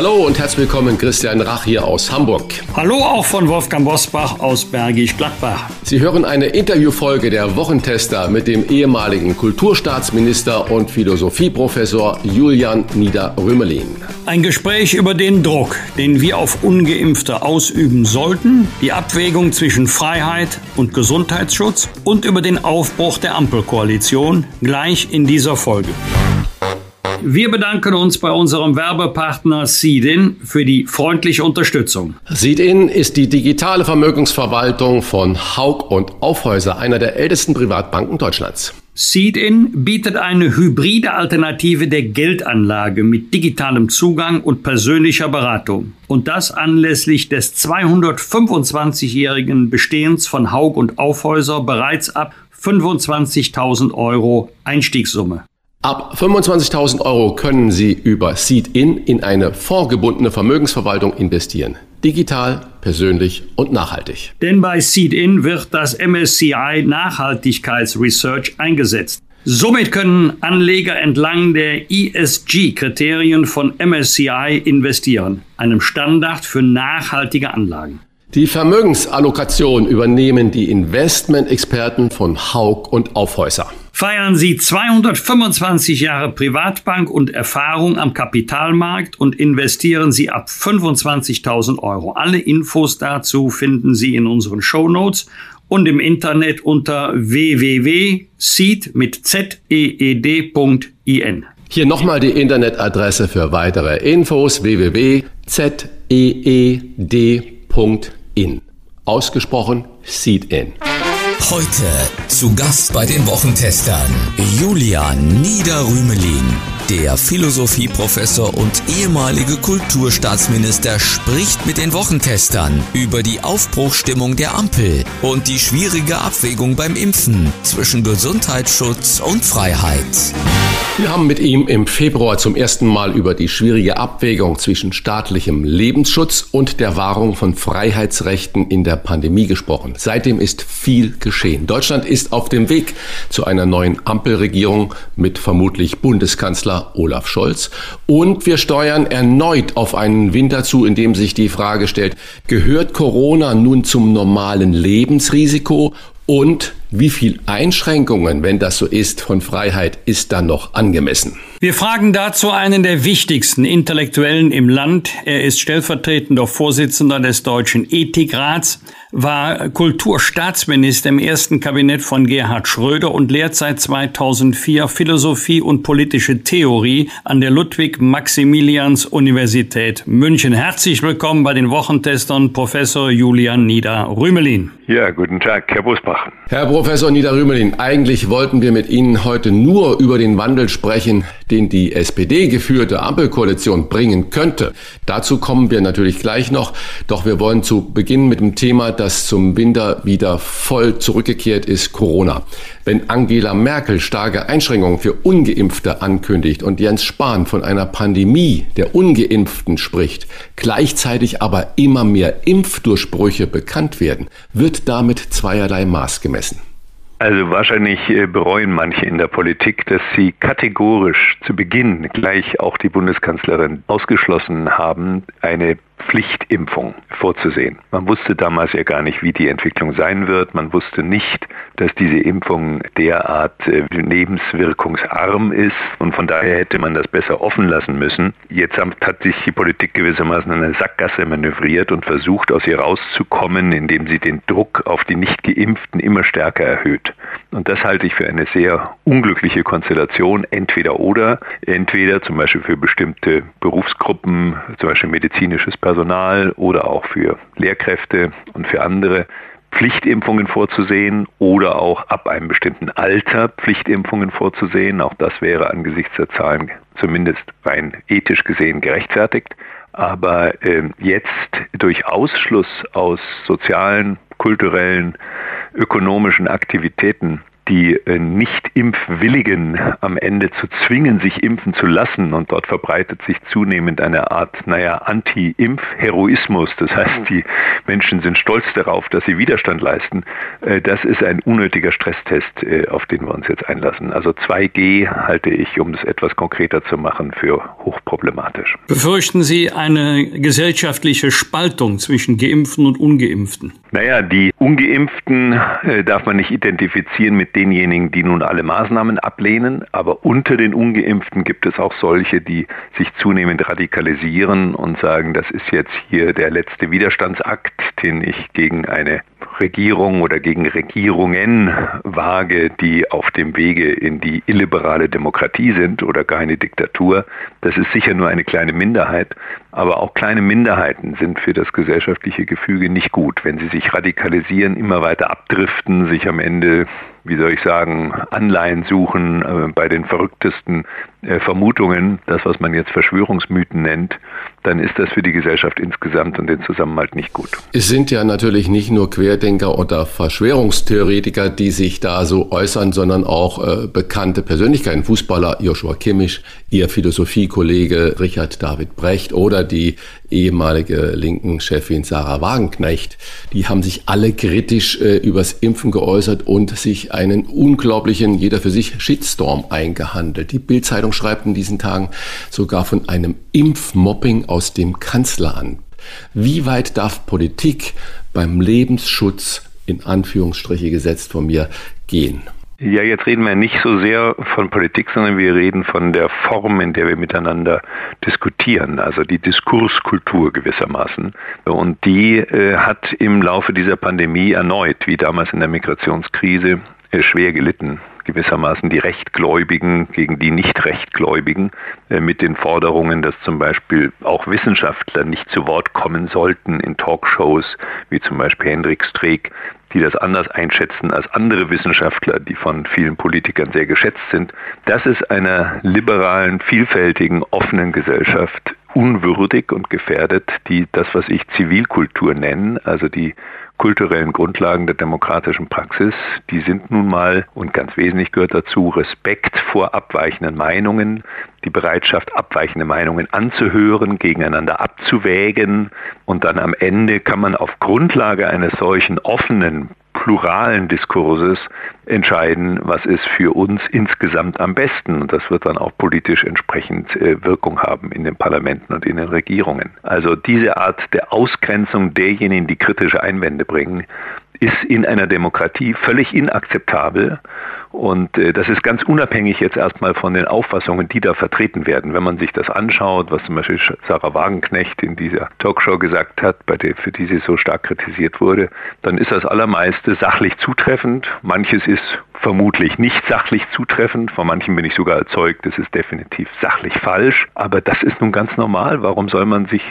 Hallo und herzlich willkommen, Christian Rach hier aus Hamburg. Hallo auch von Wolfgang Bosbach aus Bergisch Gladbach. Sie hören eine Interviewfolge der Wochentester mit dem ehemaligen Kulturstaatsminister und Philosophieprofessor Julian Nieder-Rümelin. Ein Gespräch über den Druck, den wir auf ungeimpfte ausüben sollten, die Abwägung zwischen Freiheit und Gesundheitsschutz und über den Aufbruch der Ampelkoalition gleich in dieser Folge. Wir bedanken uns bei unserem Werbepartner Seedin für die freundliche Unterstützung. Seedin ist die digitale Vermögensverwaltung von Haug und Aufhäuser, einer der ältesten Privatbanken Deutschlands. Seedin bietet eine hybride Alternative der Geldanlage mit digitalem Zugang und persönlicher Beratung. Und das anlässlich des 225-jährigen Bestehens von Haug und Aufhäuser bereits ab 25.000 Euro Einstiegssumme. Ab 25.000 Euro können Sie über Seed-In in eine vorgebundene Vermögensverwaltung investieren. Digital, persönlich und nachhaltig. Denn bei Seed-In wird das MSCI Nachhaltigkeitsresearch eingesetzt. Somit können Anleger entlang der ESG-Kriterien von MSCI investieren, einem Standard für nachhaltige Anlagen. Die Vermögensallokation übernehmen die Investmentexperten von Haug und Aufhäuser. Feiern Sie 225 Jahre Privatbank und Erfahrung am Kapitalmarkt und investieren Sie ab 25.000 Euro. Alle Infos dazu finden Sie in unseren Show Notes und im Internet unter www.seed mit zeed.in. Hier nochmal die Internetadresse für weitere Infos www.zeed.in in. Ausgesprochen Seed In. Heute zu Gast bei den Wochentestern Julian Niederrümelin. Der Philosophieprofessor und ehemalige Kulturstaatsminister spricht mit den Wochentestern über die Aufbruchstimmung der Ampel und die schwierige Abwägung beim Impfen zwischen Gesundheitsschutz und Freiheit. Wir haben mit ihm im Februar zum ersten Mal über die schwierige Abwägung zwischen staatlichem Lebensschutz und der Wahrung von Freiheitsrechten in der Pandemie gesprochen. Seitdem ist viel geschehen. Deutschland ist auf dem Weg zu einer neuen Ampelregierung mit vermutlich Bundeskanzler Olaf Scholz. Und wir steuern erneut auf einen Winter zu, in dem sich die Frage stellt, gehört Corona nun zum normalen Lebensrisiko und wie viel Einschränkungen, wenn das so ist, von Freiheit ist dann noch angemessen? Wir fragen dazu einen der wichtigsten Intellektuellen im Land. Er ist stellvertretender Vorsitzender des Deutschen Ethikrats, war Kulturstaatsminister im ersten Kabinett von Gerhard Schröder und lehrt seit 2004 Philosophie und politische Theorie an der Ludwig-Maximilians-Universität München. Herzlich willkommen bei den Wochentestern Professor Julian Nieder-Rümelin. Ja, guten Tag, Herr Busbach. Herr Professor Nieder-Rümelin, eigentlich wollten wir mit Ihnen heute nur über den Wandel sprechen, den die SPD geführte Ampelkoalition bringen könnte. Dazu kommen wir natürlich gleich noch. Doch wir wollen zu Beginn mit dem Thema, das zum Winter wieder voll zurückgekehrt ist, Corona. Wenn Angela Merkel starke Einschränkungen für Ungeimpfte ankündigt und Jens Spahn von einer Pandemie der Ungeimpften spricht, gleichzeitig aber immer mehr Impfdurchbrüche bekannt werden, wird damit zweierlei Maß gemessen. Also wahrscheinlich äh, bereuen manche in der Politik, dass sie kategorisch zu Beginn gleich auch die Bundeskanzlerin ausgeschlossen haben, eine Pflichtimpfung vorzusehen. Man wusste damals ja gar nicht, wie die Entwicklung sein wird. Man wusste nicht, dass diese Impfung derart äh, ist und von daher hätte man das besser offen lassen müssen. Jetzt hat sich die Politik gewissermaßen in eine Sackgasse manövriert und versucht, aus ihr rauszukommen, indem sie den Druck auf die Nicht-Geimpften immer stärker erhöht. Und das halte ich für eine sehr unglückliche Konstellation, entweder oder, entweder zum Beispiel für bestimmte Berufsgruppen, zum Beispiel medizinisches Personal, Personal oder auch für Lehrkräfte und für andere Pflichtimpfungen vorzusehen oder auch ab einem bestimmten Alter Pflichtimpfungen vorzusehen. Auch das wäre angesichts der Zahlen zumindest rein ethisch gesehen gerechtfertigt. Aber äh, jetzt durch Ausschluss aus sozialen kulturellen, ökonomischen Aktivitäten die äh, Nicht-Impfwilligen am Ende zu zwingen, sich impfen zu lassen. Und dort verbreitet sich zunehmend eine Art, naja, Anti-Impf-Heroismus. Das heißt, die Menschen sind stolz darauf, dass sie Widerstand leisten. Äh, das ist ein unnötiger Stresstest, äh, auf den wir uns jetzt einlassen. Also 2G halte ich, um es etwas konkreter zu machen, für hochproblematisch. Befürchten Sie eine gesellschaftliche Spaltung zwischen Geimpften und Ungeimpften? Naja, die Ungeimpften darf man nicht identifizieren mit denjenigen, die nun alle Maßnahmen ablehnen, aber unter den ungeimpften gibt es auch solche, die sich zunehmend radikalisieren und sagen, das ist jetzt hier der letzte Widerstandsakt, den ich gegen eine Regierung oder gegen Regierungen wage, die auf dem Wege in die illiberale Demokratie sind oder gar eine Diktatur. Das ist sicher nur eine kleine Minderheit, aber auch kleine Minderheiten sind für das gesellschaftliche Gefüge nicht gut. Wenn sie sich radikalisieren, immer weiter abdriften, sich am Ende wie soll ich sagen, Anleihen suchen äh, bei den verrücktesten äh, Vermutungen, das, was man jetzt Verschwörungsmythen nennt, dann ist das für die Gesellschaft insgesamt und den Zusammenhalt nicht gut. Es sind ja natürlich nicht nur Querdenker oder Verschwörungstheoretiker, die sich da so äußern, sondern auch äh, bekannte Persönlichkeiten, Fußballer Joshua Kimmich, ihr Philosophiekollege Richard David Brecht oder die ehemalige linken Chefin Sarah Wagenknecht. Die haben sich alle kritisch äh, übers Impfen geäußert und sich einen unglaublichen, jeder für sich, Shitstorm eingehandelt. Die Bildzeitung schreibt in diesen Tagen sogar von einem Impfmobbing aus dem Kanzleramt. Wie weit darf Politik beim Lebensschutz in Anführungsstriche gesetzt von mir gehen? Ja, jetzt reden wir nicht so sehr von Politik, sondern wir reden von der Form, in der wir miteinander diskutieren, also die Diskurskultur gewissermaßen. Und die äh, hat im Laufe dieser Pandemie erneut, wie damals in der Migrationskrise, äh, schwer gelitten gewissermaßen die Rechtgläubigen gegen die Nicht-Rechtgläubigen äh, mit den Forderungen, dass zum Beispiel auch Wissenschaftler nicht zu Wort kommen sollten in Talkshows, wie zum Beispiel Hendrik Streeck, die das anders einschätzen als andere Wissenschaftler, die von vielen Politikern sehr geschätzt sind. Das ist einer liberalen, vielfältigen, offenen Gesellschaft unwürdig und gefährdet, die das, was ich Zivilkultur nenne, also die kulturellen Grundlagen der demokratischen Praxis, die sind nun mal, und ganz wesentlich gehört dazu, Respekt vor abweichenden Meinungen, die Bereitschaft, abweichende Meinungen anzuhören, gegeneinander abzuwägen. Und dann am Ende kann man auf Grundlage eines solchen offenen, pluralen Diskurses entscheiden, was ist für uns insgesamt am besten. Und das wird dann auch politisch entsprechend äh, Wirkung haben in den Parlamenten und in den Regierungen. Also diese Art der Ausgrenzung derjenigen, die kritische Einwände bringen, ist in einer Demokratie völlig inakzeptabel. Und äh, das ist ganz unabhängig jetzt erstmal von den Auffassungen, die da vertreten werden. Wenn man sich das anschaut, was zum Beispiel Sarah Wagenknecht in dieser Talkshow gesagt hat, bei der, für die sie so stark kritisiert wurde, dann ist das allermeiste sachlich zutreffend. Manches ist vermutlich nicht sachlich zutreffend. Von manchen bin ich sogar erzeugt, das ist definitiv sachlich falsch. Aber das ist nun ganz normal. Warum soll man sich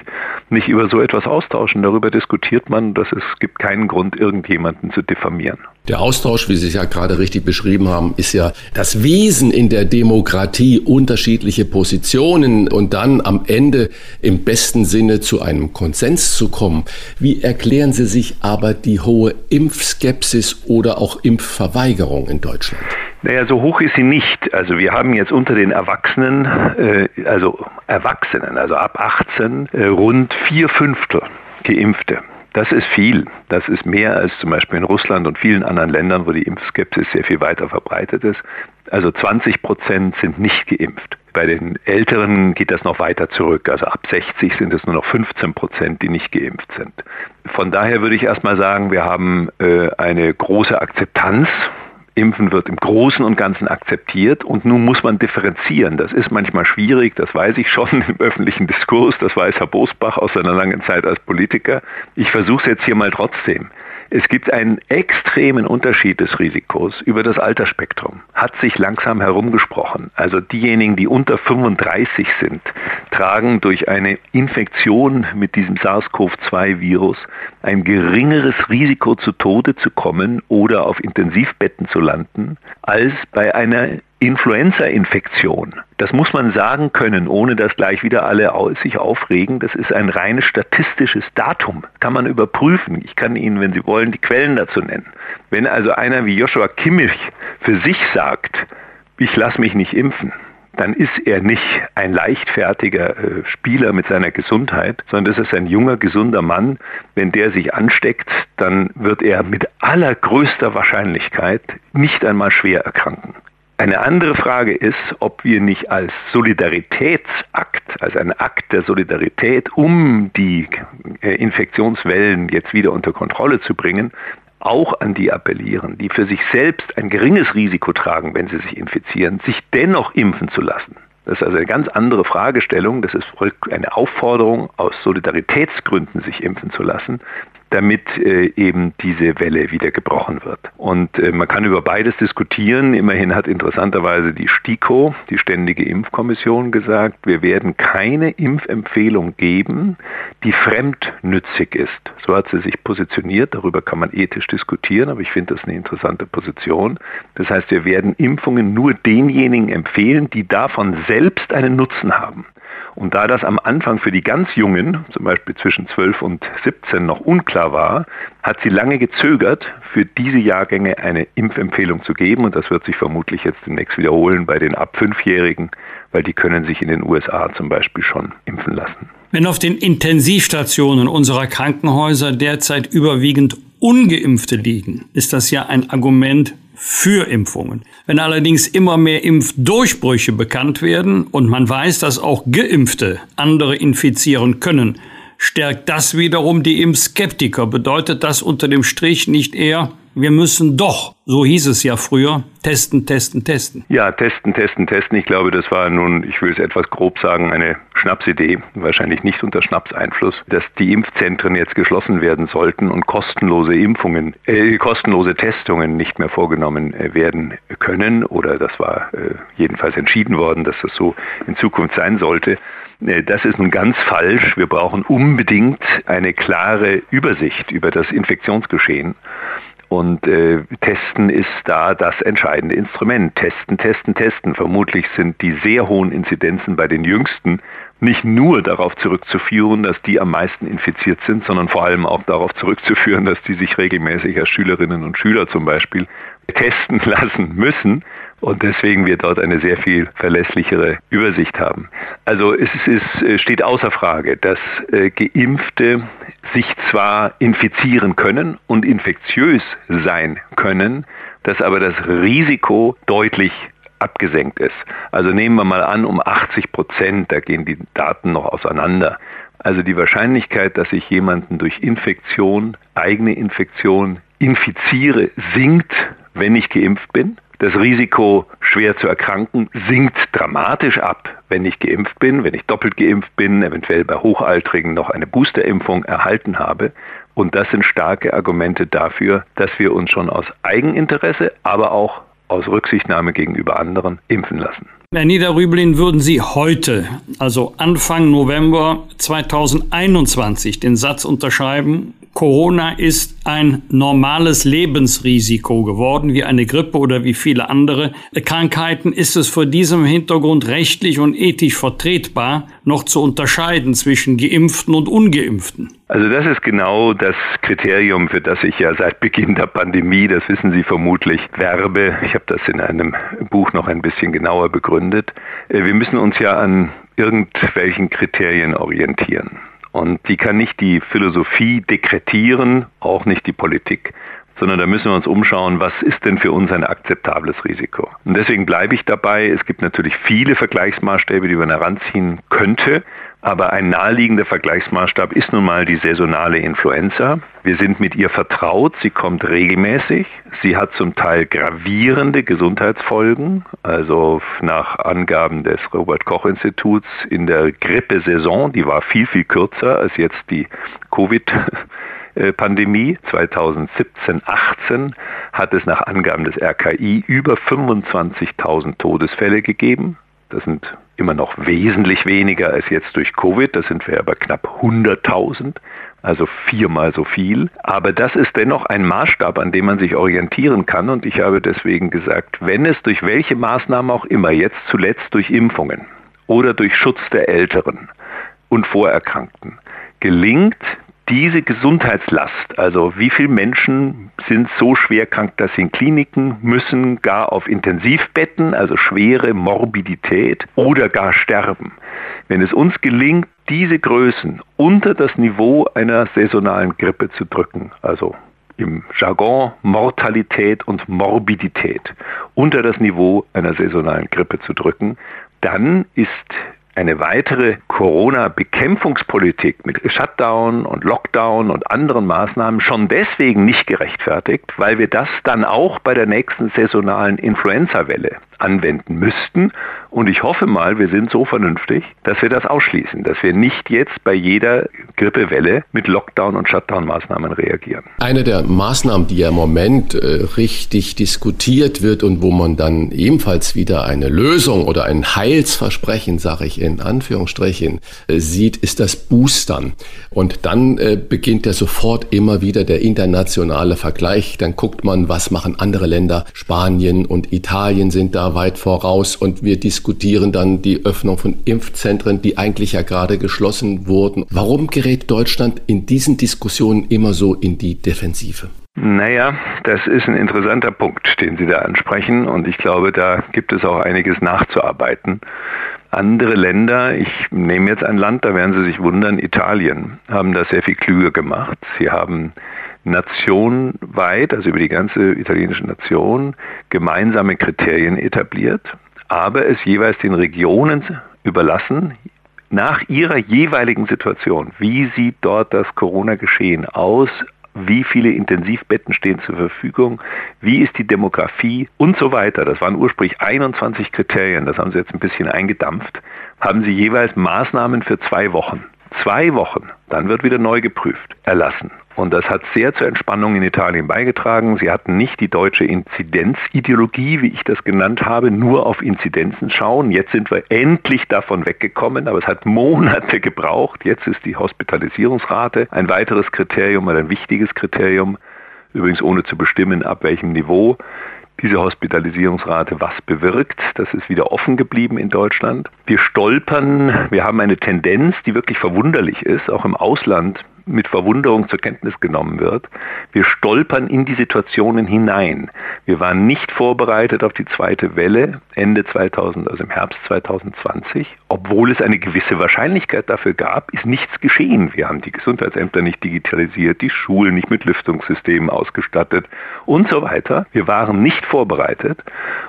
nicht über so etwas austauschen? Darüber diskutiert man, dass es gibt keinen Grund, irgendjemanden zu diffamieren. Der Austausch, wie Sie es ja gerade richtig beschrieben haben, ist ja das Wesen in der Demokratie, unterschiedliche Positionen und dann am Ende im besten Sinne zu einem Konsens zu kommen. Wie erklären Sie sich aber die hohe Impfskepsis oder auch Impfverweigerung in Deutschland? Naja, so hoch ist sie nicht. Also wir haben jetzt unter den Erwachsenen, äh, also Erwachsenen, also ab 18, äh, rund vier Fünftel Geimpfte. Das ist viel. Das ist mehr als zum Beispiel in Russland und vielen anderen Ländern, wo die Impfskepsis sehr viel weiter verbreitet ist. Also 20 Prozent sind nicht geimpft. Bei den Älteren geht das noch weiter zurück. Also ab 60 sind es nur noch 15 Prozent, die nicht geimpft sind. Von daher würde ich erstmal sagen, wir haben äh, eine große Akzeptanz Impfen wird im Großen und Ganzen akzeptiert und nun muss man differenzieren. Das ist manchmal schwierig, das weiß ich schon im öffentlichen Diskurs, das weiß Herr Bosbach aus seiner langen Zeit als Politiker. Ich versuche es jetzt hier mal trotzdem. Es gibt einen extremen Unterschied des Risikos über das Altersspektrum. Hat sich langsam herumgesprochen. Also diejenigen, die unter 35 sind, tragen durch eine Infektion mit diesem SARS-CoV-2-Virus ein geringeres Risiko zu Tode zu kommen oder auf Intensivbetten zu landen, als bei einer Influenza-Infektion. Das muss man sagen können, ohne dass gleich wieder alle sich aufregen. Das ist ein reines statistisches Datum. Kann man überprüfen. Ich kann Ihnen, wenn Sie wollen, die Quellen dazu nennen. Wenn also einer wie Joshua Kimmich für sich sagt, ich lasse mich nicht impfen, dann ist er nicht ein leichtfertiger äh, Spieler mit seiner Gesundheit, sondern das ist ein junger, gesunder Mann. Wenn der sich ansteckt, dann wird er mit allergrößter Wahrscheinlichkeit nicht einmal schwer erkranken. Eine andere Frage ist, ob wir nicht als Solidaritätsakt, als ein Akt der Solidarität, um die äh, Infektionswellen jetzt wieder unter Kontrolle zu bringen, auch an die appellieren, die für sich selbst ein geringes Risiko tragen, wenn sie sich infizieren, sich dennoch impfen zu lassen. Das ist also eine ganz andere Fragestellung. Das ist eine Aufforderung, aus Solidaritätsgründen sich impfen zu lassen damit äh, eben diese Welle wieder gebrochen wird. Und äh, man kann über beides diskutieren. Immerhin hat interessanterweise die STIKO, die Ständige Impfkommission, gesagt, wir werden keine Impfempfehlung geben, die fremdnützig ist. So hat sie sich positioniert. Darüber kann man ethisch diskutieren, aber ich finde das eine interessante Position. Das heißt, wir werden Impfungen nur denjenigen empfehlen, die davon selbst einen Nutzen haben. Und da das am Anfang für die ganz Jungen, zum Beispiel zwischen 12 und 17, noch unklar war, hat sie lange gezögert, für diese Jahrgänge eine Impfempfehlung zu geben. Und das wird sich vermutlich jetzt demnächst wiederholen bei den ab Fünfjährigen, weil die können sich in den USA zum Beispiel schon impfen lassen. Wenn auf den Intensivstationen unserer Krankenhäuser derzeit überwiegend ungeimpfte liegen, ist das ja ein Argument für Impfungen. Wenn allerdings immer mehr Impfdurchbrüche bekannt werden und man weiß, dass auch Geimpfte andere infizieren können, stärkt das wiederum die Impfskeptiker. Bedeutet das unter dem Strich nicht eher, wir müssen doch, so hieß es ja früher, testen, testen, testen. Ja, testen, testen, testen. Ich glaube, das war nun, ich will es etwas grob sagen, eine Schnapsidee, wahrscheinlich nicht unter Schnapseinfluss, dass die Impfzentren jetzt geschlossen werden sollten und kostenlose Impfungen, äh, kostenlose Testungen nicht mehr vorgenommen äh, werden können. Oder das war äh, jedenfalls entschieden worden, dass das so in Zukunft sein sollte. Äh, das ist nun ganz falsch. Wir brauchen unbedingt eine klare Übersicht über das Infektionsgeschehen. Und äh, Testen ist da das entscheidende Instrument. Testen, testen, testen. Vermutlich sind die sehr hohen Inzidenzen bei den Jüngsten nicht nur darauf zurückzuführen, dass die am meisten infiziert sind, sondern vor allem auch darauf zurückzuführen, dass die sich regelmäßig als Schülerinnen und Schüler zum Beispiel testen lassen müssen und deswegen wir dort eine sehr viel verlässlichere Übersicht haben. Also es ist, äh, steht außer Frage, dass äh, Geimpfte sich zwar infizieren können und infektiös sein können, dass aber das Risiko deutlich abgesenkt ist. Also nehmen wir mal an, um 80 Prozent, da gehen die Daten noch auseinander. Also die Wahrscheinlichkeit, dass ich jemanden durch Infektion, eigene Infektion infiziere, sinkt, wenn ich geimpft bin. Das Risiko, schwer zu erkranken, sinkt dramatisch ab, wenn ich geimpft bin, wenn ich doppelt geimpft bin, eventuell bei Hochaltrigen noch eine Boosterimpfung erhalten habe. Und das sind starke Argumente dafür, dass wir uns schon aus Eigeninteresse, aber auch aus Rücksichtnahme gegenüber anderen impfen lassen. Herr Niederrüblin, würden Sie heute, also Anfang November 2021, den Satz unterschreiben, Corona ist ein normales Lebensrisiko geworden, wie eine Grippe oder wie viele andere Krankheiten, ist es vor diesem Hintergrund rechtlich und ethisch vertretbar, noch zu unterscheiden zwischen Geimpften und Ungeimpften? Also das ist genau das Kriterium, für das ich ja seit Beginn der Pandemie, das wissen Sie vermutlich, werbe. Ich habe das in einem Buch noch ein bisschen genauer begründet. Äh, wir müssen uns ja an irgendwelchen Kriterien orientieren. Und die kann nicht die Philosophie dekretieren, auch nicht die Politik, sondern da müssen wir uns umschauen, was ist denn für uns ein akzeptables Risiko. Und deswegen bleibe ich dabei, es gibt natürlich viele Vergleichsmaßstäbe, die man heranziehen könnte. Aber ein naheliegender Vergleichsmaßstab ist nun mal die saisonale Influenza. Wir sind mit ihr vertraut, sie kommt regelmäßig, sie hat zum Teil gravierende Gesundheitsfolgen. Also nach Angaben des Robert Koch Instituts in der Grippesaison, die war viel, viel kürzer als jetzt die Covid. Pandemie 2017, 18 hat es nach Angaben des RKI über 25.000 Todesfälle gegeben. Das sind immer noch wesentlich weniger als jetzt durch Covid. Da sind wir ja bei knapp 100.000. also viermal so viel. Aber das ist dennoch ein Maßstab, an dem man sich orientieren kann. Und ich habe deswegen gesagt, wenn es durch welche Maßnahmen auch immer, jetzt zuletzt durch Impfungen oder durch Schutz der Älteren und Vorerkrankten, gelingt, diese Gesundheitslast, also wie viele Menschen sind so schwer krank, dass sie in Kliniken müssen, gar auf Intensivbetten, also schwere Morbidität oder gar sterben. Wenn es uns gelingt, diese Größen unter das Niveau einer saisonalen Grippe zu drücken, also im Jargon Mortalität und Morbidität unter das Niveau einer saisonalen Grippe zu drücken, dann ist eine weitere Corona-Bekämpfungspolitik mit Shutdown und Lockdown und anderen Maßnahmen schon deswegen nicht gerechtfertigt, weil wir das dann auch bei der nächsten saisonalen Influenza-Welle anwenden müssten. Und ich hoffe mal, wir sind so vernünftig, dass wir das ausschließen, dass wir nicht jetzt bei jeder Grippewelle mit Lockdown- und Shutdown-Maßnahmen reagieren. Eine der Maßnahmen, die ja im Moment äh, richtig diskutiert wird und wo man dann ebenfalls wieder eine Lösung oder ein Heilsversprechen, sage ich in Anführungsstrichen, äh, sieht, ist das Boostern. Und dann äh, beginnt ja sofort immer wieder der internationale Vergleich. Dann guckt man, was machen andere Länder. Spanien und Italien sind da weit voraus und wir diskutieren dann die Öffnung von Impfzentren, die eigentlich ja gerade geschlossen wurden. Warum gerät Deutschland in diesen Diskussionen immer so in die Defensive? Naja, das ist ein interessanter Punkt, den Sie da ansprechen und ich glaube, da gibt es auch einiges nachzuarbeiten. Andere Länder, ich nehme jetzt ein Land, da werden Sie sich wundern, Italien, haben das sehr viel klüger gemacht. Sie haben nationweit, also über die ganze italienische Nation, gemeinsame Kriterien etabliert, aber es jeweils den Regionen überlassen, nach ihrer jeweiligen Situation, wie sieht dort das Corona-Geschehen aus, wie viele Intensivbetten stehen zur Verfügung, wie ist die Demografie und so weiter. Das waren ursprünglich 21 Kriterien, das haben sie jetzt ein bisschen eingedampft, haben sie jeweils Maßnahmen für zwei Wochen. Zwei Wochen, dann wird wieder neu geprüft, erlassen. Und das hat sehr zur Entspannung in Italien beigetragen. Sie hatten nicht die deutsche Inzidenzideologie, wie ich das genannt habe, nur auf Inzidenzen schauen. Jetzt sind wir endlich davon weggekommen, aber es hat Monate gebraucht. Jetzt ist die Hospitalisierungsrate ein weiteres Kriterium oder ein wichtiges Kriterium, übrigens ohne zu bestimmen, ab welchem Niveau diese Hospitalisierungsrate was bewirkt. Das ist wieder offen geblieben in Deutschland. Wir stolpern, wir haben eine Tendenz, die wirklich verwunderlich ist, auch im Ausland mit Verwunderung zur Kenntnis genommen wird. Wir stolpern in die Situationen hinein. Wir waren nicht vorbereitet auf die zweite Welle Ende 2000, also im Herbst 2020. Obwohl es eine gewisse Wahrscheinlichkeit dafür gab, ist nichts geschehen. Wir haben die Gesundheitsämter nicht digitalisiert, die Schulen nicht mit Lüftungssystemen ausgestattet und so weiter. Wir waren nicht vorbereitet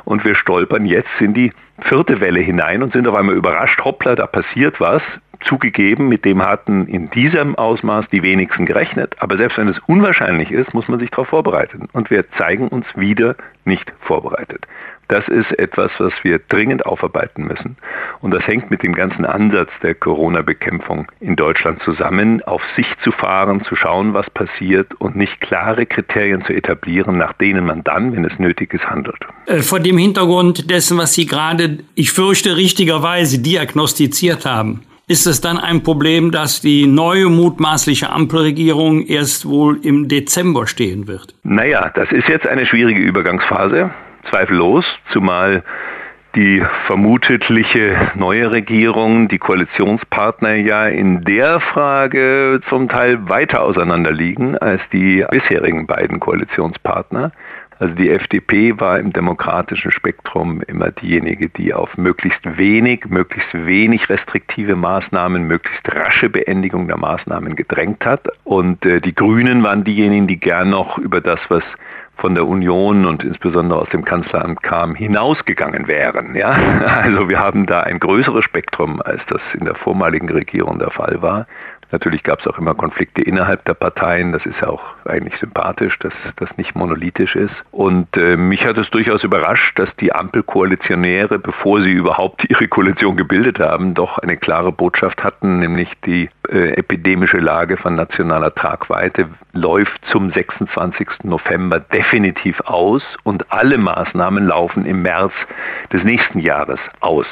und wir stolpern jetzt in die vierte Welle hinein und sind auf einmal überrascht, hoppla, da passiert was zugegeben, mit dem hatten in diesem Ausmaß die wenigsten gerechnet. Aber selbst wenn es unwahrscheinlich ist, muss man sich darauf vorbereiten. Und wir zeigen uns wieder nicht vorbereitet. Das ist etwas, was wir dringend aufarbeiten müssen. Und das hängt mit dem ganzen Ansatz der Corona-Bekämpfung in Deutschland zusammen, auf sich zu fahren, zu schauen, was passiert und nicht klare Kriterien zu etablieren, nach denen man dann, wenn es nötig ist, handelt. Äh, vor dem Hintergrund dessen, was Sie gerade, ich fürchte, richtigerweise diagnostiziert haben, ist es dann ein Problem, dass die neue mutmaßliche Ampelregierung erst wohl im Dezember stehen wird? Naja, das ist jetzt eine schwierige Übergangsphase, zweifellos, zumal die vermutliche neue Regierung, die Koalitionspartner ja in der Frage zum Teil weiter auseinanderliegen als die bisherigen beiden Koalitionspartner. Also die FDP war im demokratischen Spektrum immer diejenige, die auf möglichst wenig, möglichst wenig restriktive Maßnahmen, möglichst rasche Beendigung der Maßnahmen gedrängt hat. Und äh, die Grünen waren diejenigen, die gern noch über das, was von der Union und insbesondere aus dem Kanzleramt kam, hinausgegangen wären. Ja? Also wir haben da ein größeres Spektrum, als das in der vormaligen Regierung der Fall war. Natürlich gab es auch immer Konflikte innerhalb der Parteien. Das ist ja auch eigentlich sympathisch, dass das nicht monolithisch ist. Und äh, mich hat es durchaus überrascht, dass die Ampelkoalitionäre, bevor sie überhaupt ihre Koalition gebildet haben, doch eine klare Botschaft hatten, nämlich die äh, epidemische Lage von nationaler Tragweite läuft zum 26. November definitiv aus und alle Maßnahmen laufen im März des nächsten Jahres aus.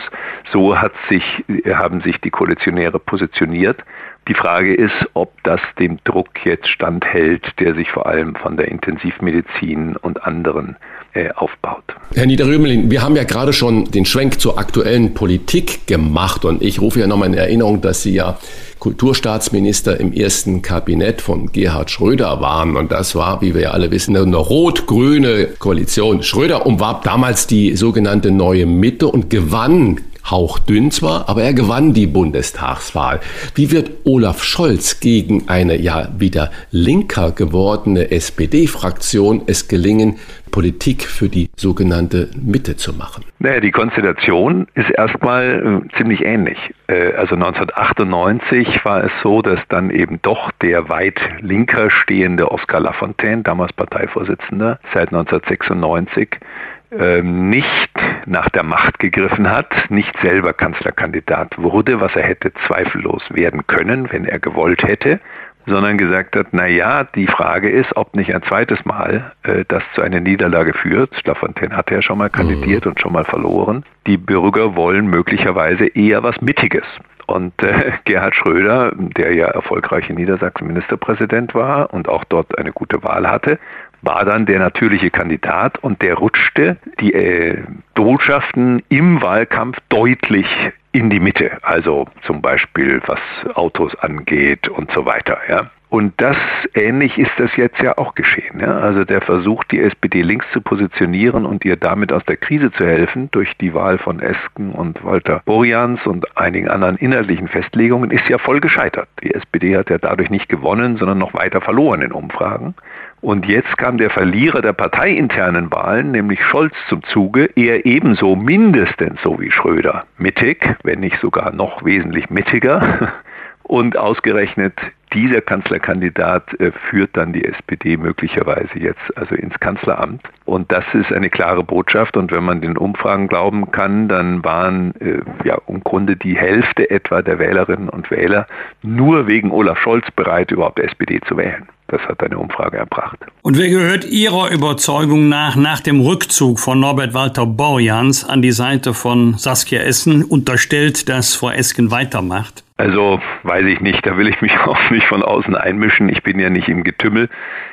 So sich, haben sich die Koalitionäre positioniert. Die Frage ist, ob das dem Druck jetzt standhält, der sich vor allem von der Intensivmedizin und anderen äh, aufbaut. Herr Niederrümelin, wir haben ja gerade schon den Schwenk zur aktuellen Politik gemacht und ich rufe ja nochmal in Erinnerung, dass Sie ja Kulturstaatsminister im ersten Kabinett von Gerhard Schröder waren und das war, wie wir ja alle wissen, eine rot-grüne Koalition. Schröder umwarb damals die sogenannte neue Mitte und gewann hauchdünn zwar, aber er gewann die Bundestagswahl. Wie wird Olaf Scholz gegen eine ja wieder linker gewordene SPD-Fraktion es gelingen, Politik für die sogenannte Mitte zu machen? Naja, die Konstellation ist erstmal äh, ziemlich ähnlich. Äh, also 1998 war es so, dass dann eben doch der weit linker stehende Oskar Lafontaine, damals Parteivorsitzender, seit 1996 ähm, nicht nach der Macht gegriffen hat, nicht selber Kanzlerkandidat wurde, was er hätte zweifellos werden können, wenn er gewollt hätte, sondern gesagt hat, na ja, die Frage ist, ob nicht ein zweites Mal äh, das zu einer Niederlage führt. Lafontaine hatte ja schon mal kandidiert mhm. und schon mal verloren. Die Bürger wollen möglicherweise eher was Mittiges. Und äh, Gerhard Schröder, der ja erfolgreich in Niedersachsen Ministerpräsident war und auch dort eine gute Wahl hatte, war dann der natürliche Kandidat und der rutschte die äh, Botschaften im Wahlkampf deutlich in die Mitte, also zum Beispiel was Autos angeht und so weiter. Ja. Und das ähnlich ist das jetzt ja auch geschehen. Ja? Also der Versuch, die SPD links zu positionieren und ihr damit aus der Krise zu helfen, durch die Wahl von Esken und Walter Borjans und einigen anderen inhaltlichen Festlegungen, ist ja voll gescheitert. Die SPD hat ja dadurch nicht gewonnen, sondern noch weiter verloren in Umfragen. Und jetzt kam der Verlierer der parteiinternen Wahlen, nämlich Scholz, zum Zuge. Er ebenso mindestens so wie Schröder mittig, wenn nicht sogar noch wesentlich mittiger. Und ausgerechnet dieser Kanzlerkandidat äh, führt dann die SPD möglicherweise jetzt also ins Kanzleramt. Und das ist eine klare Botschaft. Und wenn man den Umfragen glauben kann, dann waren äh, ja im Grunde die Hälfte etwa der Wählerinnen und Wähler nur wegen Olaf Scholz bereit, überhaupt SPD zu wählen. Das hat eine Umfrage erbracht. Und wer gehört Ihrer Überzeugung nach nach dem Rückzug von Norbert Walter Borjans an die Seite von Saskia Essen unterstellt, dass Frau Esken weitermacht? Also weiß ich nicht, da will ich mich auch nicht von außen einmischen. Ich bin ja nicht im Getümmel,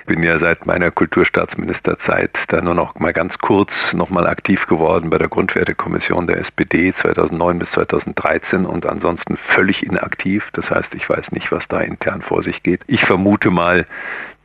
bin ja seit meiner Kulturstaatsministerzeit da nur noch mal ganz kurz noch mal aktiv geworden bei der Grundwertekommission der SPD 2009 bis 2013 und ansonsten völlig inaktiv. Das heißt, ich weiß nicht, was da intern vor sich geht. Ich vermute mal,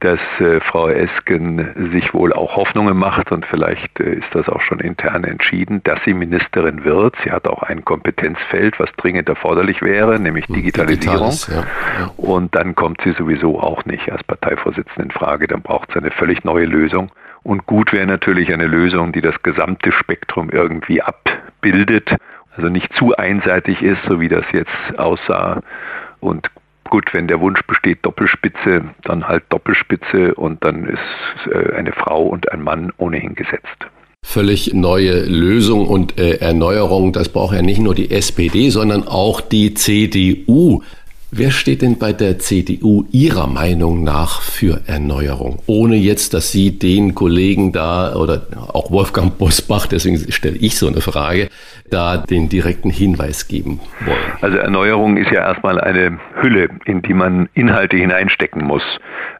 dass äh, Frau Esken sich wohl auch Hoffnungen macht und vielleicht äh, ist das auch schon intern entschieden, dass sie Ministerin wird. Sie hat auch ein Kompetenzfeld, was dringend erforderlich wäre, nämlich Digitalisierung. Ja, ja. Und dann kommt sie sowieso auch nicht als Parteivorsitzende in Frage. Dann braucht es eine völlig neue Lösung. Und gut wäre natürlich eine Lösung, die das gesamte Spektrum irgendwie abbildet, also nicht zu einseitig ist, so wie das jetzt aussah und Gut, wenn der Wunsch besteht, Doppelspitze, dann halt Doppelspitze und dann ist äh, eine Frau und ein Mann ohnehin gesetzt völlig neue Lösung und äh, Erneuerung. Das braucht ja nicht nur die SPD, sondern auch die CDU. Wer steht denn bei der CDU Ihrer Meinung nach für Erneuerung? Ohne jetzt, dass Sie den Kollegen da oder auch Wolfgang Bosbach, deswegen stelle ich so eine Frage, da den direkten Hinweis geben wollen. Also Erneuerung ist ja erstmal eine Hülle, in die man Inhalte hineinstecken muss.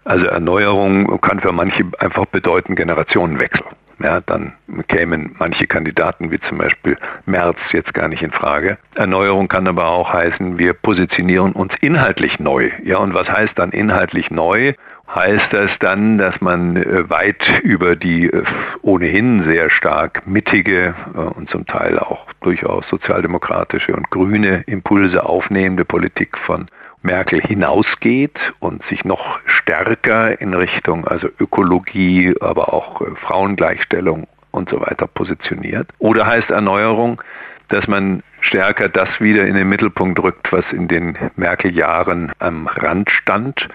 Also Erneuerung kann für manche einfach bedeuten Generationenwechsel ja, dann kämen manche Kandidaten wie zum Beispiel Merz jetzt gar nicht in Frage. Erneuerung kann aber auch heißen, wir positionieren uns inhaltlich neu. Ja, und was heißt dann inhaltlich neu? Heißt das dann, dass man äh, weit über die äh, ohnehin sehr stark mittige äh, und zum Teil auch durchaus sozialdemokratische und grüne Impulse aufnehmende Politik von Merkel hinausgeht und sich noch stärker in Richtung also Ökologie, aber auch äh, Frauengleichstellung und so weiter positioniert? Oder heißt Erneuerung, dass man stärker das wieder in den Mittelpunkt rückt, was in den Merkel-Jahren am Rand stand,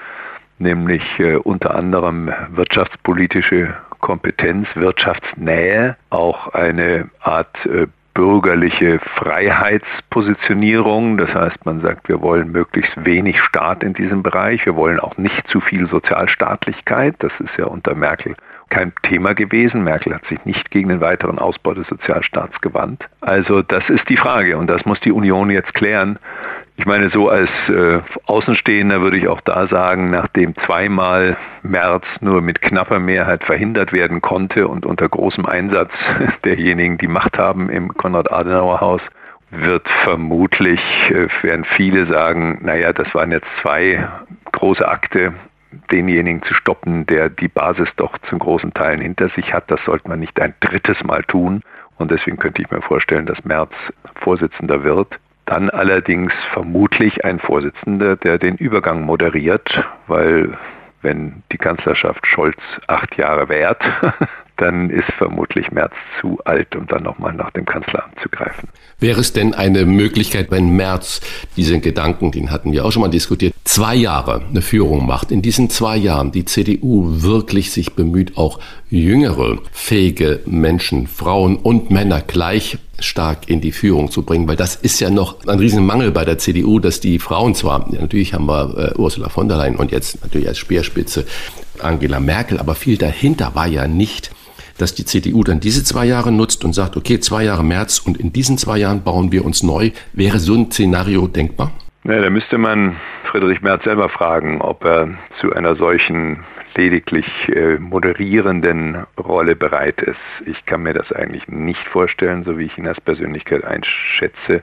nämlich äh, unter anderem wirtschaftspolitische Kompetenz, Wirtschaftsnähe, auch eine Art äh, bürgerliche Freiheitspositionierung. Das heißt, man sagt, wir wollen möglichst wenig Staat in diesem Bereich. Wir wollen auch nicht zu viel Sozialstaatlichkeit. Das ist ja unter Merkel kein Thema gewesen. Merkel hat sich nicht gegen den weiteren Ausbau des Sozialstaats gewandt. Also das ist die Frage und das muss die Union jetzt klären. Ich meine, so als äh, Außenstehender würde ich auch da sagen, nachdem zweimal März nur mit knapper Mehrheit verhindert werden konnte und unter großem Einsatz derjenigen, die Macht haben im Konrad-Adenauer-Haus, wird vermutlich, äh, werden viele sagen, naja, das waren jetzt zwei große Akte, denjenigen zu stoppen, der die Basis doch zum großen Teilen hinter sich hat. Das sollte man nicht ein drittes Mal tun. Und deswegen könnte ich mir vorstellen, dass Merz Vorsitzender wird. Dann allerdings vermutlich ein Vorsitzender, der den Übergang moderiert, weil wenn die Kanzlerschaft Scholz acht Jahre währt, dann ist vermutlich Merz zu alt, um dann nochmal nach dem Kanzleramt zu greifen. Wäre es denn eine Möglichkeit, wenn Merz diesen Gedanken, den hatten wir auch schon mal diskutiert, zwei Jahre eine Führung macht, in diesen zwei Jahren die CDU wirklich sich bemüht, auch jüngere, fähige Menschen, Frauen und Männer gleich stark in die Führung zu bringen, weil das ist ja noch ein Riesenmangel bei der CDU, dass die Frauen zwar, natürlich haben wir äh, Ursula von der Leyen und jetzt natürlich als Speerspitze Angela Merkel, aber viel dahinter war ja nicht dass die CDU dann diese zwei Jahre nutzt und sagt, okay, zwei Jahre März und in diesen zwei Jahren bauen wir uns neu. Wäre so ein Szenario denkbar? Ja, da müsste man Friedrich Merz selber fragen, ob er zu einer solchen lediglich äh, moderierenden Rolle bereit ist. Ich kann mir das eigentlich nicht vorstellen, so wie ich ihn als Persönlichkeit einschätze.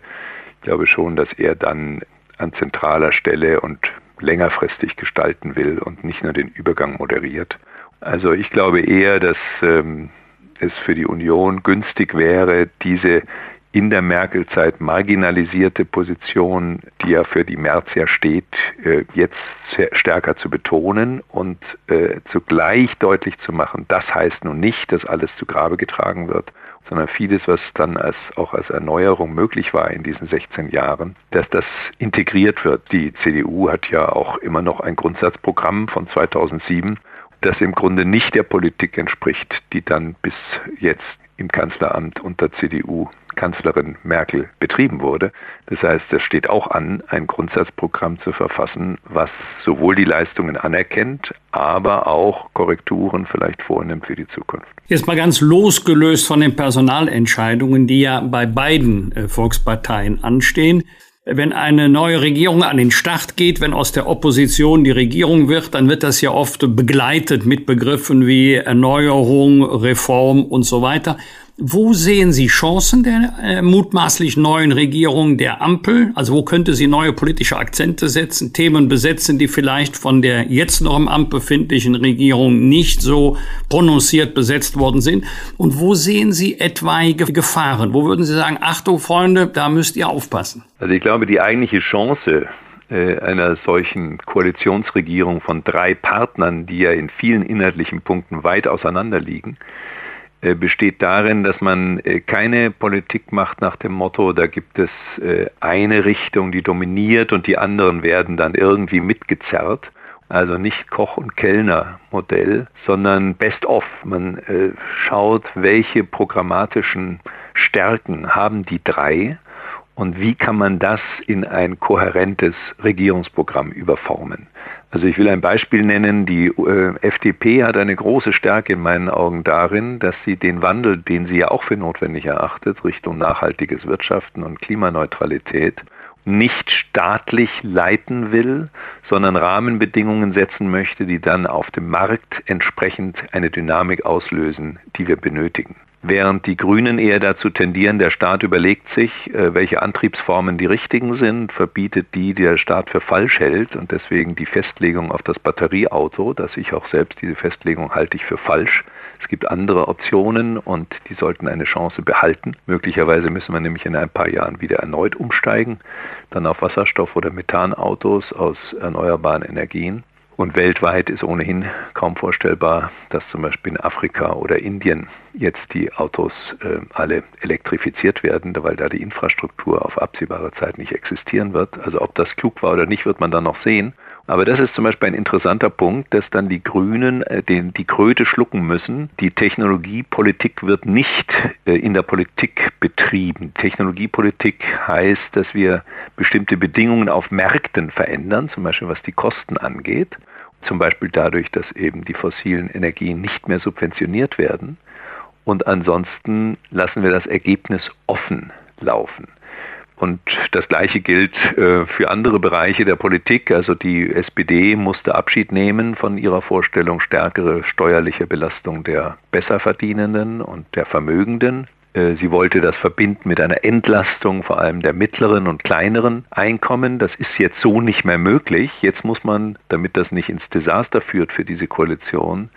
Ich glaube schon, dass er dann an zentraler Stelle und längerfristig gestalten will und nicht nur den Übergang moderiert. Also ich glaube eher, dass ähm, es für die Union günstig wäre, diese in der Merkel-Zeit marginalisierte Position, die ja für die März ja steht, äh, jetzt stärker zu betonen und äh, zugleich deutlich zu machen, das heißt nun nicht, dass alles zu Grabe getragen wird, sondern vieles, was dann als, auch als Erneuerung möglich war in diesen 16 Jahren, dass das integriert wird. Die CDU hat ja auch immer noch ein Grundsatzprogramm von 2007, das im Grunde nicht der Politik entspricht, die dann bis jetzt im Kanzleramt unter CDU Kanzlerin Merkel betrieben wurde. Das heißt, es steht auch an, ein Grundsatzprogramm zu verfassen, was sowohl die Leistungen anerkennt, aber auch Korrekturen vielleicht vornimmt für die Zukunft. Jetzt mal ganz losgelöst von den Personalentscheidungen, die ja bei beiden äh, Volksparteien anstehen. Wenn eine neue Regierung an den Start geht, wenn aus der Opposition die Regierung wird, dann wird das ja oft begleitet mit Begriffen wie Erneuerung, Reform und so weiter. Wo sehen Sie Chancen der äh, mutmaßlich neuen Regierung der Ampel? Also wo könnte sie neue politische Akzente setzen, Themen besetzen, die vielleicht von der jetzt noch im Amt befindlichen Regierung nicht so prononciert besetzt worden sind? Und wo sehen Sie etwaige Gefahren? Wo würden Sie sagen, Achtung Freunde, da müsst ihr aufpassen? Also ich glaube, die eigentliche Chance äh, einer solchen Koalitionsregierung von drei Partnern, die ja in vielen inhaltlichen Punkten weit auseinander liegen, äh, besteht darin, dass man äh, keine Politik macht nach dem Motto, da gibt es äh, eine Richtung, die dominiert und die anderen werden dann irgendwie mitgezerrt. Also nicht Koch- und Kellner-Modell, sondern Best-of. Man schaut, welche programmatischen Stärken haben die drei und wie kann man das in ein kohärentes Regierungsprogramm überformen. Also ich will ein Beispiel nennen. Die äh, FDP hat eine große Stärke in meinen Augen darin, dass sie den Wandel, den sie ja auch für notwendig erachtet, Richtung nachhaltiges Wirtschaften und Klimaneutralität, nicht staatlich leiten will, sondern Rahmenbedingungen setzen möchte, die dann auf dem Markt entsprechend eine Dynamik auslösen, die wir benötigen. Während die Grünen eher dazu tendieren, der Staat überlegt sich, äh, welche Antriebsformen die richtigen sind, verbietet die, die der Staat für falsch hält und deswegen die Festlegung auf das Batterieauto, dass ich auch selbst diese Festlegung halte ich für falsch. Es gibt andere Optionen und die sollten eine Chance behalten. Möglicherweise müssen wir nämlich in ein paar Jahren wieder erneut umsteigen, dann auf Wasserstoff- oder Methanautos aus erneuerbaren Energien. Und weltweit ist ohnehin kaum vorstellbar, dass zum Beispiel in Afrika oder Indien jetzt die Autos äh, alle elektrifiziert werden, weil da die Infrastruktur auf absehbare Zeit nicht existieren wird. Also ob das klug war oder nicht, wird man dann noch sehen. Aber das ist zum Beispiel ein interessanter Punkt, dass dann die Grünen äh, den, die Kröte schlucken müssen. Die Technologiepolitik wird nicht äh, in der Politik betrieben. Technologiepolitik heißt, dass wir bestimmte Bedingungen auf Märkten verändern, zum Beispiel was die Kosten angeht. Zum Beispiel dadurch, dass eben die fossilen Energien nicht mehr subventioniert werden. Und ansonsten lassen wir das Ergebnis offen laufen. Und das Gleiche gilt äh, für andere Bereiche der Politik. Also die SPD musste Abschied nehmen von ihrer Vorstellung stärkere steuerliche Belastung der Besserverdienenden und der Vermögenden. Äh, sie wollte das verbinden mit einer Entlastung vor allem der mittleren und kleineren Einkommen. Das ist jetzt so nicht mehr möglich. Jetzt muss man, damit das nicht ins Desaster führt für diese Koalition,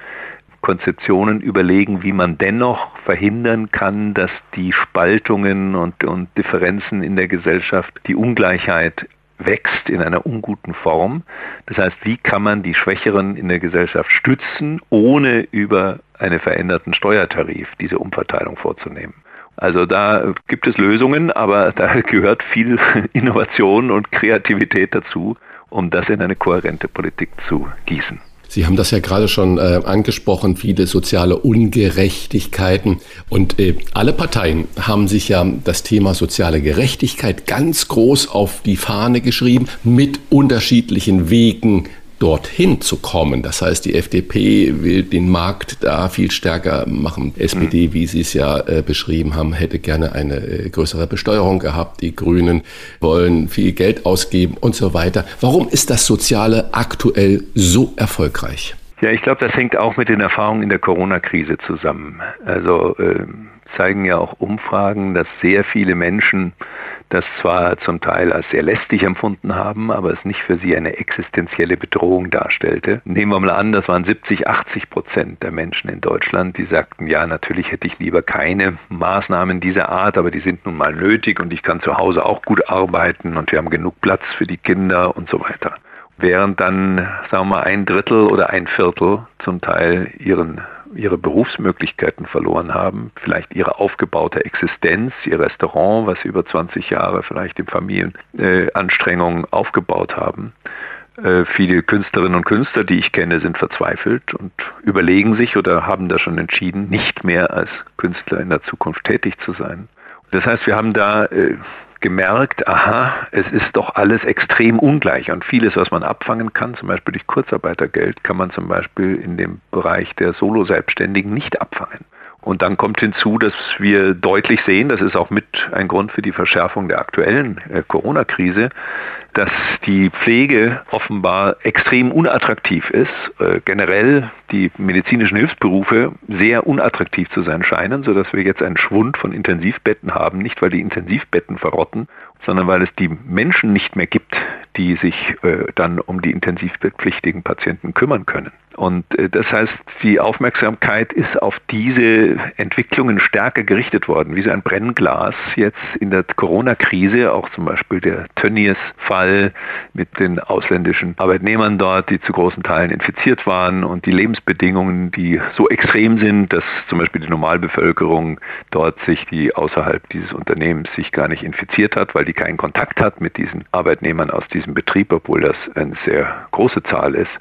Konzeptionen überlegen, wie man dennoch verhindern kann, dass die Spaltungen und, und Differenzen in der Gesellschaft, die Ungleichheit wächst in einer unguten Form. Das heißt, wie kann man die Schwächeren in der Gesellschaft stützen, ohne über einen veränderten Steuertarif diese Umverteilung vorzunehmen? Also da gibt es Lösungen, aber da gehört viel Innovation und Kreativität dazu, um das in eine kohärente Politik zu gießen. Sie haben das ja gerade schon äh, angesprochen, viele soziale Ungerechtigkeiten. Und äh, alle Parteien haben sich ja das Thema soziale Gerechtigkeit ganz groß auf die Fahne geschrieben, mit unterschiedlichen Wegen dorthin zu kommen. Das heißt, die FDP will den Markt da viel stärker machen. SPD, mhm. wie Sie es ja äh, beschrieben haben, hätte gerne eine äh, größere Besteuerung gehabt. Die Grünen wollen viel Geld ausgeben und so weiter. Warum ist das Soziale aktuell so erfolgreich? Ja, ich glaube, das hängt auch mit den Erfahrungen in der Corona-Krise zusammen. Also äh, zeigen ja auch Umfragen, dass sehr viele Menschen das zwar zum Teil als sehr lästig empfunden haben, aber es nicht für sie eine existenzielle Bedrohung darstellte. Nehmen wir mal an, das waren 70, 80 Prozent der Menschen in Deutschland, die sagten, ja, natürlich hätte ich lieber keine Maßnahmen dieser Art, aber die sind nun mal nötig und ich kann zu Hause auch gut arbeiten und wir haben genug Platz für die Kinder und so weiter während dann, sagen wir mal, ein Drittel oder ein Viertel zum Teil ihren ihre Berufsmöglichkeiten verloren haben, vielleicht ihre aufgebaute Existenz, ihr Restaurant, was sie über 20 Jahre vielleicht in Familienanstrengungen aufgebaut haben. Äh, viele Künstlerinnen und Künstler, die ich kenne, sind verzweifelt und überlegen sich oder haben da schon entschieden, nicht mehr als Künstler in der Zukunft tätig zu sein. Das heißt, wir haben da äh, gemerkt, aha, es ist doch alles extrem ungleich und vieles, was man abfangen kann, zum Beispiel durch Kurzarbeitergeld, kann man zum Beispiel in dem Bereich der Solo-Selbstständigen nicht abfangen. Und dann kommt hinzu, dass wir deutlich sehen, das ist auch mit ein Grund für die Verschärfung der aktuellen äh, Corona-Krise, dass die Pflege offenbar extrem unattraktiv ist, äh, generell die medizinischen Hilfsberufe sehr unattraktiv zu sein scheinen, sodass wir jetzt einen Schwund von Intensivbetten haben, nicht weil die Intensivbetten verrotten, sondern weil es die Menschen nicht mehr gibt, die sich äh, dann um die intensivbettpflichtigen Patienten kümmern können. Und äh, das heißt, die Aufmerksamkeit ist auf diese Entwicklungen stärker gerichtet worden, wie so ein Brennglas jetzt in der Corona-Krise, auch zum Beispiel der Tönnies-Fall mit den ausländischen Arbeitnehmern dort, die zu großen Teilen infiziert waren und die Lebensbedingungen, die so extrem sind, dass zum Beispiel die Normalbevölkerung dort sich, die außerhalb dieses Unternehmens sich gar nicht infiziert hat, weil die keinen Kontakt hat mit diesen Arbeitnehmern aus diesem Betrieb, obwohl das eine sehr große Zahl ist.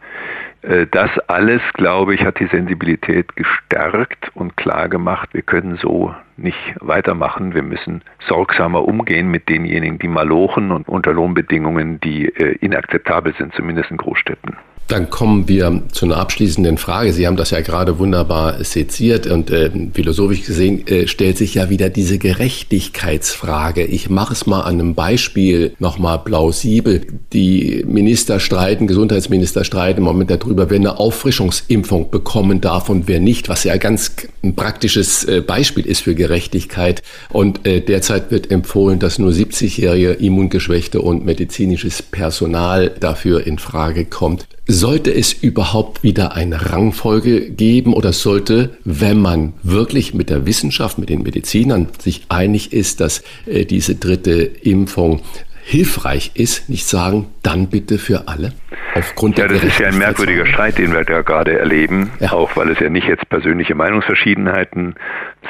Äh, das alles, glaube ich, hat die Sensibilität gestärkt und klar gemacht, wir können so nicht weitermachen. Wir müssen sorgsamer umgehen mit denjenigen, die malochen und unter Lohnbedingungen, die äh, inakzeptabel sind, zumindest in Großstädten. Dann kommen wir zu einer abschließenden Frage. Sie haben das ja gerade wunderbar seziert und äh, philosophisch gesehen äh, stellt sich ja wieder diese Gerechtigkeitsfrage. Ich mache es mal an einem Beispiel nochmal plausibel. Die Minister streiten, Gesundheitsminister streiten im Moment darüber, wer eine Auffrischungsimpfung bekommen darf und wer nicht, was ja ganz ein praktisches äh, Beispiel ist für Gerechtigkeit. Und äh, derzeit wird empfohlen, dass nur 70-jährige Immungeschwächte und medizinisches Personal dafür in Frage kommt. Sollte es überhaupt wieder eine Rangfolge geben oder sollte, wenn man wirklich mit der Wissenschaft, mit den Medizinern sich einig ist, dass äh, diese dritte Impfung hilfreich ist, nicht sagen, dann bitte für alle? Aufgrund ja, das ist ja ein merkwürdiger Streit, den wir da gerade erleben, ja. auch weil es ja nicht jetzt persönliche Meinungsverschiedenheiten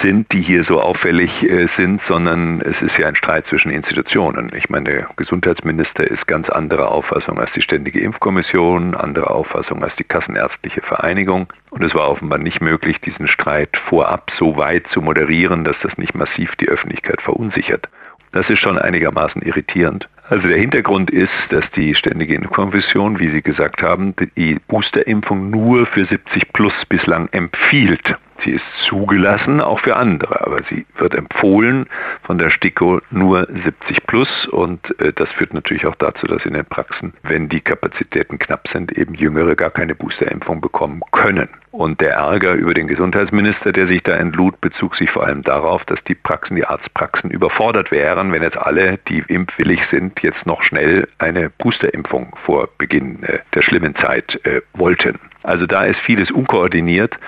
sind, die hier so auffällig äh, sind, sondern es ist ja ein Streit zwischen Institutionen. Ich meine, der Gesundheitsminister ist ganz anderer Auffassung als die Ständige Impfkommission, andere Auffassung als die Kassenärztliche Vereinigung. Und es war offenbar nicht möglich, diesen Streit vorab so weit zu moderieren, dass das nicht massiv die Öffentlichkeit verunsichert. Das ist schon einigermaßen irritierend. Also der Hintergrund ist, dass die Ständige Impfkommission, wie Sie gesagt haben, die Boosterimpfung nur für 70 plus bislang empfiehlt. Sie ist zugelassen, auch für andere, aber sie wird empfohlen von der STIKO nur 70 plus und äh, das führt natürlich auch dazu, dass in den Praxen, wenn die Kapazitäten knapp sind, eben Jüngere gar keine Boosterimpfung bekommen können. Und der Ärger über den Gesundheitsminister, der sich da entlud, bezog sich vor allem darauf, dass die Praxen, die Arztpraxen überfordert wären, wenn jetzt alle, die impfwillig sind, jetzt noch schnell eine Boosterimpfung vor Beginn äh, der schlimmen Zeit äh, wollten. Also da ist vieles unkoordiniert.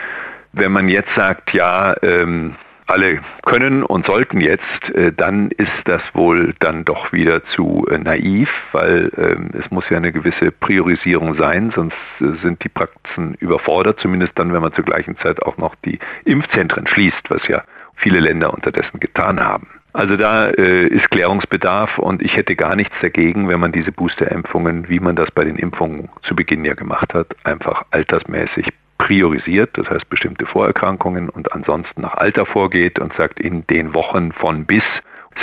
Wenn man jetzt sagt, ja, ähm, alle können und sollten jetzt, äh, dann ist das wohl dann doch wieder zu äh, naiv, weil ähm, es muss ja eine gewisse Priorisierung sein, sonst äh, sind die Praxen überfordert, zumindest dann, wenn man zur gleichen Zeit auch noch die Impfzentren schließt, was ja viele Länder unterdessen getan haben. Also da ist Klärungsbedarf und ich hätte gar nichts dagegen, wenn man diese Boosterimpfungen, wie man das bei den Impfungen zu Beginn ja gemacht hat, einfach altersmäßig priorisiert, das heißt bestimmte Vorerkrankungen und ansonsten nach Alter vorgeht und sagt, in den Wochen von bis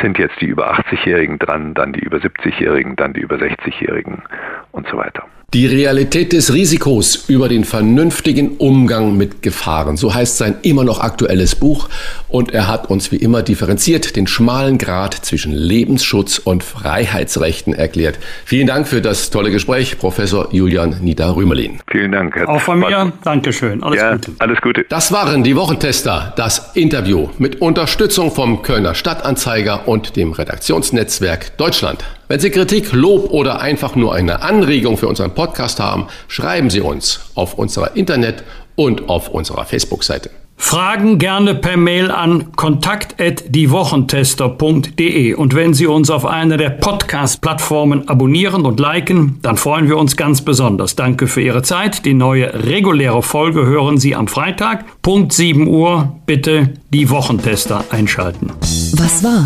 sind jetzt die über 80-Jährigen dran, dann die über 70-Jährigen, dann die über 60-Jährigen und so weiter. Die Realität des Risikos über den vernünftigen Umgang mit Gefahren. So heißt sein immer noch aktuelles Buch. Und er hat uns wie immer differenziert den schmalen Grad zwischen Lebensschutz und Freiheitsrechten erklärt. Vielen Dank für das tolle Gespräch, Professor Julian Nieder-Rümelin. Vielen Dank. Herr Auch von mir. Dankeschön. Alles ja, Gute. Alles Gute. Das waren die Wochentester, das Interview mit Unterstützung vom Kölner Stadtanzeiger und dem Redaktionsnetzwerk Deutschland. Wenn Sie Kritik, Lob oder einfach nur eine Anregung für unseren Podcast haben, schreiben Sie uns auf unserer Internet- und auf unserer Facebook-Seite. Fragen gerne per Mail an kontakt@diewochentester.de und wenn Sie uns auf einer der Podcast-Plattformen abonnieren und liken, dann freuen wir uns ganz besonders. Danke für Ihre Zeit. Die neue reguläre Folge hören Sie am Freitag, Punkt 7 Uhr. Bitte die Wochentester einschalten. Was war?